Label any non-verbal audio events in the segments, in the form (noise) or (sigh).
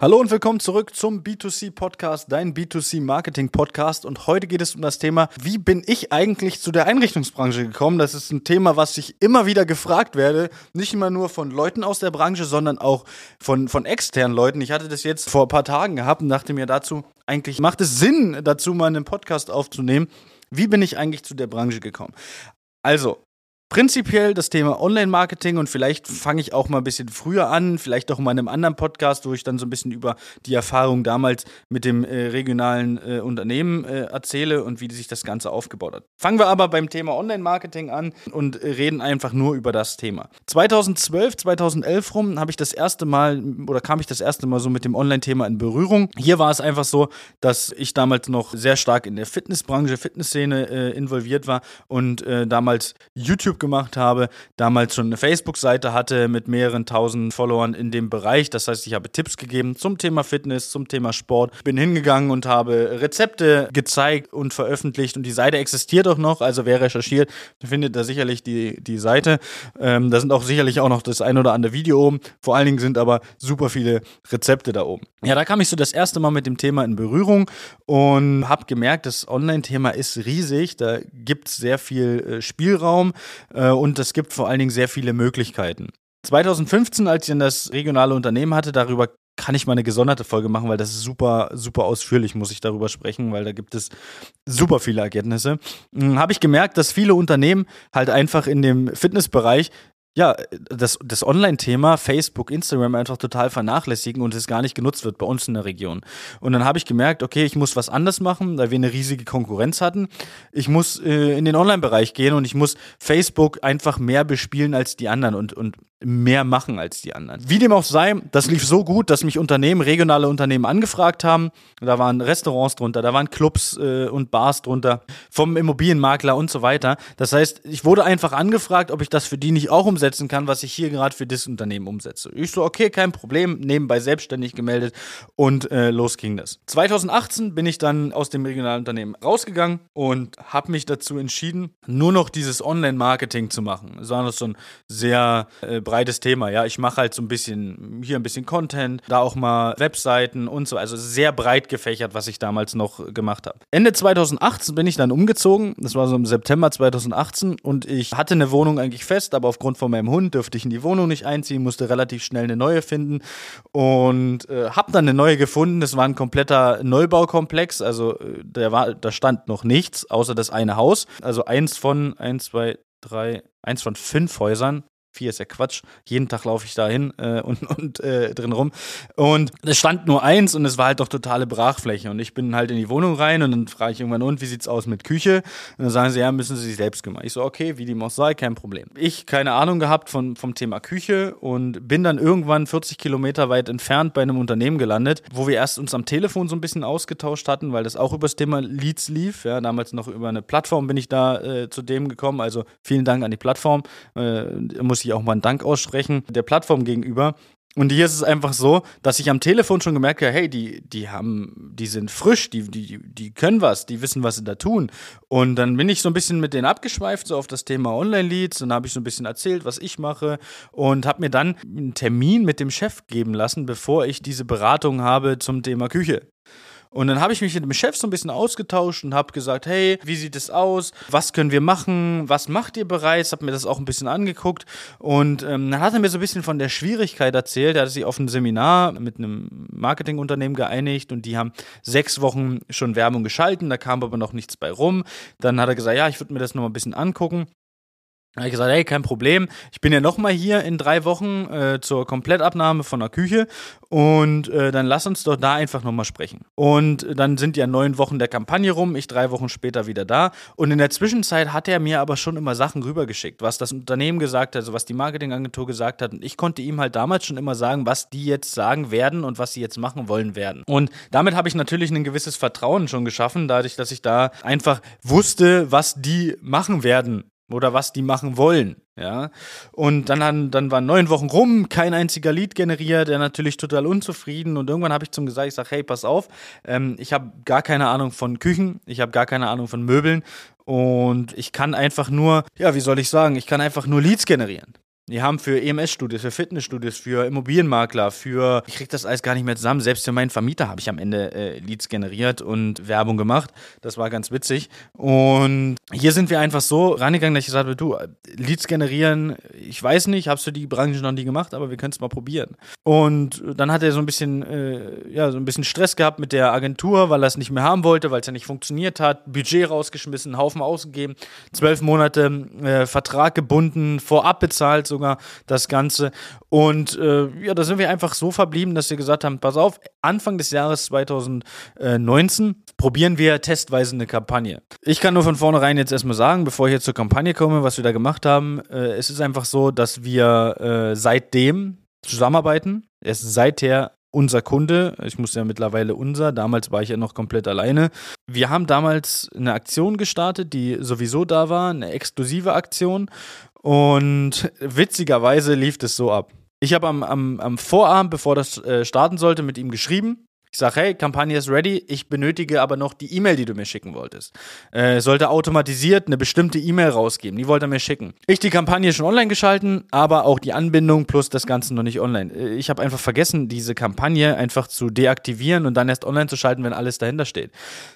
Hallo und willkommen zurück zum B2C Podcast, dein B2C Marketing Podcast. Und heute geht es um das Thema, wie bin ich eigentlich zu der Einrichtungsbranche gekommen? Das ist ein Thema, was ich immer wieder gefragt werde. Nicht immer nur von Leuten aus der Branche, sondern auch von, von externen Leuten. Ich hatte das jetzt vor ein paar Tagen gehabt und dachte mir dazu, eigentlich macht es Sinn, dazu mal einen Podcast aufzunehmen. Wie bin ich eigentlich zu der Branche gekommen? Also, Prinzipiell das Thema Online-Marketing und vielleicht fange ich auch mal ein bisschen früher an, vielleicht auch mal in einem anderen Podcast, wo ich dann so ein bisschen über die Erfahrung damals mit dem äh, regionalen äh, Unternehmen äh, erzähle und wie sich das Ganze aufgebaut hat. Fangen wir aber beim Thema Online-Marketing an und reden einfach nur über das Thema. 2012, 2011 rum habe ich das erste Mal oder kam ich das erste Mal so mit dem Online-Thema in Berührung. Hier war es einfach so, dass ich damals noch sehr stark in der Fitnessbranche, Fitnessszene äh, involviert war und äh, damals YouTube YouTube gemacht habe, damals schon eine Facebook-Seite hatte mit mehreren tausend Followern in dem Bereich. Das heißt, ich habe Tipps gegeben zum Thema Fitness, zum Thema Sport. Bin hingegangen und habe Rezepte gezeigt und veröffentlicht und die Seite existiert auch noch. Also wer recherchiert, findet da sicherlich die, die Seite. Ähm, da sind auch sicherlich auch noch das ein oder andere Video oben. Vor allen Dingen sind aber super viele Rezepte da oben. Ja, da kam ich so das erste Mal mit dem Thema in Berührung und habe gemerkt, das Online-Thema ist riesig. Da gibt es sehr viel äh, Spielraum äh, und es gibt vor allen Dingen sehr viele Möglichkeiten. 2015, als ich dann das regionale Unternehmen hatte, darüber kann ich mal eine gesonderte Folge machen, weil das ist super, super ausführlich, muss ich darüber sprechen, weil da gibt es super viele Ergebnisse. Hm, Habe ich gemerkt, dass viele Unternehmen halt einfach in dem Fitnessbereich ja, das, das Online-Thema Facebook, Instagram einfach total vernachlässigen und es gar nicht genutzt wird bei uns in der Region. Und dann habe ich gemerkt, okay, ich muss was anders machen, weil wir eine riesige Konkurrenz hatten. Ich muss äh, in den Online-Bereich gehen und ich muss Facebook einfach mehr bespielen als die anderen und, und mehr machen als die anderen. Wie dem auch sei, das lief so gut, dass mich Unternehmen, regionale Unternehmen angefragt haben. Da waren Restaurants drunter, da waren Clubs äh, und Bars drunter, vom Immobilienmakler und so weiter. Das heißt, ich wurde einfach angefragt, ob ich das für die nicht auch umsetzen kann, was ich hier gerade für das Unternehmen umsetze. Ich so, okay, kein Problem, nebenbei selbstständig gemeldet und äh, los ging das. 2018 bin ich dann aus dem regionalen Unternehmen rausgegangen und habe mich dazu entschieden, nur noch dieses Online-Marketing zu machen. Das war noch so ein sehr äh, breites Thema. Ja, ich mache halt so ein bisschen hier ein bisschen Content, da auch mal Webseiten und so. Also sehr breit gefächert, was ich damals noch gemacht habe. Ende 2018 bin ich dann umgezogen. Das war so im September 2018 und ich hatte eine Wohnung eigentlich fest, aber aufgrund von meinem Hund dürfte ich in die Wohnung nicht einziehen, musste relativ schnell eine neue finden und äh, habe dann eine neue gefunden. Das war ein kompletter Neubaukomplex. Also äh, der war, da stand noch nichts außer das eine Haus. Also eins von eins, zwei, drei, eins von fünf Häusern Vier ist ja Quatsch. Jeden Tag laufe ich da hin äh, und, (laughs) und äh, drin rum. Und es stand nur eins und es war halt doch totale Brachfläche. Und ich bin halt in die Wohnung rein und dann frage ich irgendwann, und wie sieht's aus mit Küche? Und dann sagen sie, ja, müssen sie sich selbst kümmern. Ich so, okay, wie die auch sei, kein Problem. Ich keine Ahnung gehabt von, vom Thema Küche und bin dann irgendwann 40 Kilometer weit entfernt bei einem Unternehmen gelandet, wo wir erst uns am Telefon so ein bisschen ausgetauscht hatten, weil das auch über das Thema Leads lief. Ja, damals noch über eine Plattform bin ich da äh, zu dem gekommen. Also vielen Dank an die Plattform. Äh, muss muss ich auch mal einen Dank aussprechen der Plattform gegenüber. Und hier ist es einfach so, dass ich am Telefon schon gemerkt habe, hey, die, die haben, die sind frisch, die, die, die können was, die wissen, was sie da tun. Und dann bin ich so ein bisschen mit denen abgeschweift, so auf das Thema Online-Leads. Dann habe ich so ein bisschen erzählt, was ich mache und habe mir dann einen Termin mit dem Chef geben lassen, bevor ich diese Beratung habe zum Thema Küche. Und dann habe ich mich mit dem Chef so ein bisschen ausgetauscht und habe gesagt, hey, wie sieht es aus? Was können wir machen? Was macht ihr bereits? Habe mir das auch ein bisschen angeguckt und ähm, dann hat er mir so ein bisschen von der Schwierigkeit erzählt. Er hat sich auf ein Seminar mit einem Marketingunternehmen geeinigt und die haben sechs Wochen schon Werbung geschalten, da kam aber noch nichts bei rum. Dann hat er gesagt, ja, ich würde mir das noch mal ein bisschen angucken. Habe ich gesagt, hey, kein Problem. Ich bin ja nochmal hier in drei Wochen äh, zur Komplettabnahme von der Küche und äh, dann lass uns doch da einfach nochmal sprechen. Und dann sind ja neun Wochen der Kampagne rum, ich drei Wochen später wieder da. Und in der Zwischenzeit hat er mir aber schon immer Sachen rübergeschickt, was das Unternehmen gesagt hat, also was die Marketingagentur gesagt hat. Und ich konnte ihm halt damals schon immer sagen, was die jetzt sagen werden und was sie jetzt machen wollen werden. Und damit habe ich natürlich ein gewisses Vertrauen schon geschaffen, dadurch, dass ich da einfach wusste, was die machen werden oder was die machen wollen. Ja, und dann, dann waren neun Wochen rum, kein einziger Lied generiert, er natürlich total unzufrieden. Und irgendwann habe ich zum gesagt, ich sage, hey, pass auf, ähm, ich habe gar keine Ahnung von Küchen, ich habe gar keine Ahnung von Möbeln und ich kann einfach nur, ja, wie soll ich sagen, ich kann einfach nur Leads generieren. Die haben für EMS-Studios, für Fitnessstudios, für Immobilienmakler, für, ich krieg das alles gar nicht mehr zusammen. Selbst für meinen Vermieter habe ich am Ende äh, Leads generiert und Werbung gemacht. Das war ganz witzig. Und hier sind wir einfach so rangegangen, dass ich gesagt habe, du, Leads generieren, ich weiß nicht, hast du die Branche noch nie gemacht, aber wir können es mal probieren. Und dann hat er so ein bisschen, äh, ja, so ein bisschen Stress gehabt mit der Agentur, weil er es nicht mehr haben wollte, weil es ja nicht funktioniert hat. Budget rausgeschmissen, Haufen ausgegeben, zwölf Monate äh, Vertrag gebunden, vorab bezahlt, so sogar das Ganze. Und äh, ja, da sind wir einfach so verblieben, dass wir gesagt haben, pass auf, Anfang des Jahres 2019 probieren wir testweise eine Kampagne. Ich kann nur von vornherein jetzt erstmal sagen, bevor ich jetzt zur Kampagne komme, was wir da gemacht haben, äh, es ist einfach so, dass wir äh, seitdem zusammenarbeiten. Er ist seither unser Kunde, ich muss ja mittlerweile unser, damals war ich ja noch komplett alleine. Wir haben damals eine Aktion gestartet, die sowieso da war, eine exklusive Aktion und witzigerweise lief es so ab. Ich habe am, am, am Vorabend, bevor das äh, starten sollte, mit ihm geschrieben ich sage, hey, Kampagne ist ready, ich benötige aber noch die E-Mail, die du mir schicken wolltest. Äh, sollte automatisiert eine bestimmte E-Mail rausgeben, die wollte er mir schicken. Ich die Kampagne schon online geschalten, aber auch die Anbindung plus das Ganze noch nicht online. Äh, ich habe einfach vergessen, diese Kampagne einfach zu deaktivieren und dann erst online zu schalten, wenn alles dahinter steht.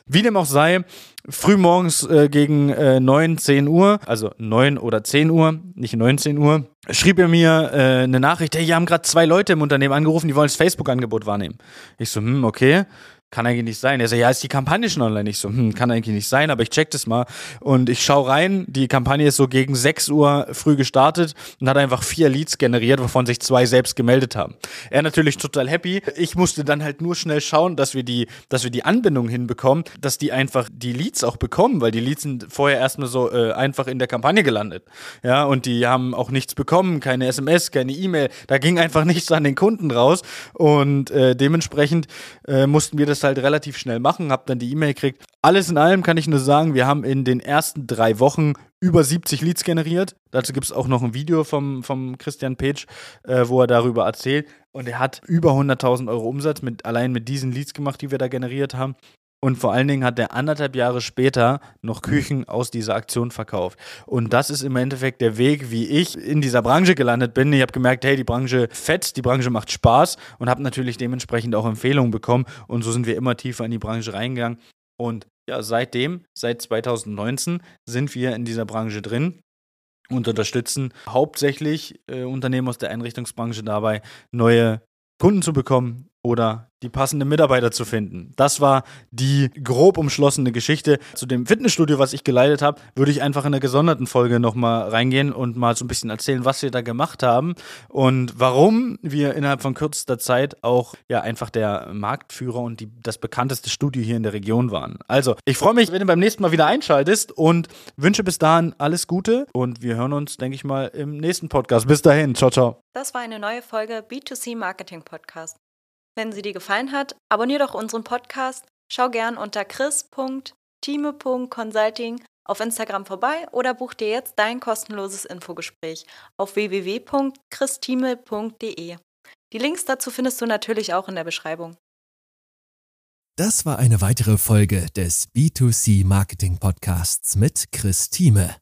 Wie dem auch sei, frühmorgens äh, gegen äh, 9, 10 Uhr, also 9 oder 10 Uhr, nicht 19 Uhr, schrieb er mir äh, eine Nachricht, hey, hier haben gerade zwei Leute im Unternehmen angerufen, die wollen das Facebook-Angebot wahrnehmen. Ich so, hm, okay kann eigentlich nicht sein. Er sagt, ja, ist die Kampagne schon online? Ich so, hm, kann eigentlich nicht sein, aber ich check das mal. Und ich schaue rein, die Kampagne ist so gegen 6 Uhr früh gestartet und hat einfach vier Leads generiert, wovon sich zwei selbst gemeldet haben. Er natürlich total happy. Ich musste dann halt nur schnell schauen, dass wir die, dass wir die Anbindung hinbekommen, dass die einfach die Leads auch bekommen, weil die Leads sind vorher erstmal so äh, einfach in der Kampagne gelandet. Ja, und die haben auch nichts bekommen, keine SMS, keine E-Mail. Da ging einfach nichts an den Kunden raus. Und äh, dementsprechend äh, mussten wir das halt relativ schnell machen, habe dann die E-Mail gekriegt. Alles in allem kann ich nur sagen, wir haben in den ersten drei Wochen über 70 Leads generiert. Dazu gibt es auch noch ein Video vom, vom Christian Page, äh, wo er darüber erzählt. Und er hat über 100.000 Euro Umsatz mit, allein mit diesen Leads gemacht, die wir da generiert haben. Und vor allen Dingen hat er anderthalb Jahre später noch Küchen aus dieser Aktion verkauft. Und das ist im Endeffekt der Weg, wie ich in dieser Branche gelandet bin. Ich habe gemerkt, hey, die Branche fetzt, die Branche macht Spaß und habe natürlich dementsprechend auch Empfehlungen bekommen. Und so sind wir immer tiefer in die Branche reingegangen. Und ja, seitdem, seit 2019, sind wir in dieser Branche drin und unterstützen hauptsächlich äh, Unternehmen aus der Einrichtungsbranche dabei, neue Kunden zu bekommen oder die passenden Mitarbeiter zu finden. Das war die grob umschlossene Geschichte. Zu dem Fitnessstudio, was ich geleitet habe, würde ich einfach in einer gesonderten Folge nochmal reingehen und mal so ein bisschen erzählen, was wir da gemacht haben und warum wir innerhalb von kürzester Zeit auch ja einfach der Marktführer und die, das bekannteste Studio hier in der Region waren. Also, ich freue mich, wenn du beim nächsten Mal wieder einschaltest und wünsche bis dahin alles Gute und wir hören uns, denke ich mal, im nächsten Podcast. Bis dahin, ciao, ciao. Das war eine neue Folge B2C Marketing Podcast. Wenn sie dir gefallen hat, abonnier doch unseren Podcast, schau gern unter chris.time.consulting auf Instagram vorbei oder buch dir jetzt dein kostenloses Infogespräch auf www.christime.de. Die Links dazu findest du natürlich auch in der Beschreibung. Das war eine weitere Folge des B2C Marketing Podcasts mit Chris Thieme.